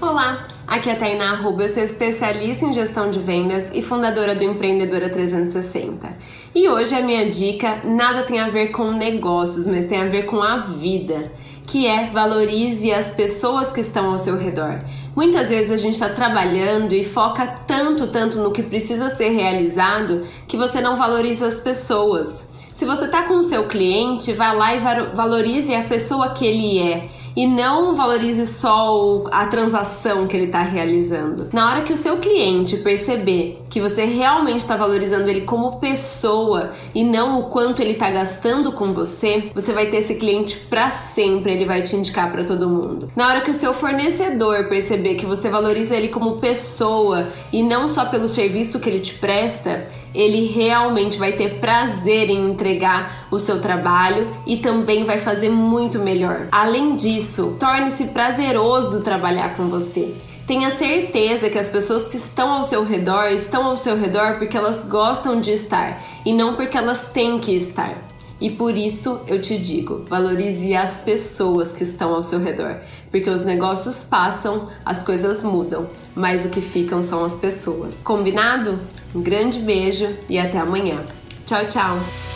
Olá, aqui é a Tainá Arruba, eu sou especialista em gestão de vendas e fundadora do Empreendedora 360. E hoje a minha dica nada tem a ver com negócios, mas tem a ver com a vida, que é valorize as pessoas que estão ao seu redor. Muitas vezes a gente está trabalhando e foca tanto, tanto no que precisa ser realizado que você não valoriza as pessoas. Se você está com o seu cliente, vá lá e valorize a pessoa que ele é e não valorize só a transação que ele está realizando. Na hora que o seu cliente perceber que você realmente está valorizando ele como pessoa e não o quanto ele está gastando com você, você vai ter esse cliente para sempre, ele vai te indicar para todo mundo. Na hora que o seu fornecedor perceber que você valoriza ele como pessoa e não só pelo serviço que ele te presta, ele realmente vai ter prazer em entregar o seu trabalho e também vai fazer muito melhor. Além disso, torne-se prazeroso trabalhar com você. Tenha certeza que as pessoas que estão ao seu redor estão ao seu redor porque elas gostam de estar e não porque elas têm que estar. E por isso eu te digo: valorize as pessoas que estão ao seu redor, porque os negócios passam, as coisas mudam, mas o que ficam são as pessoas. Combinado? Um grande beijo e até amanhã. Tchau, tchau!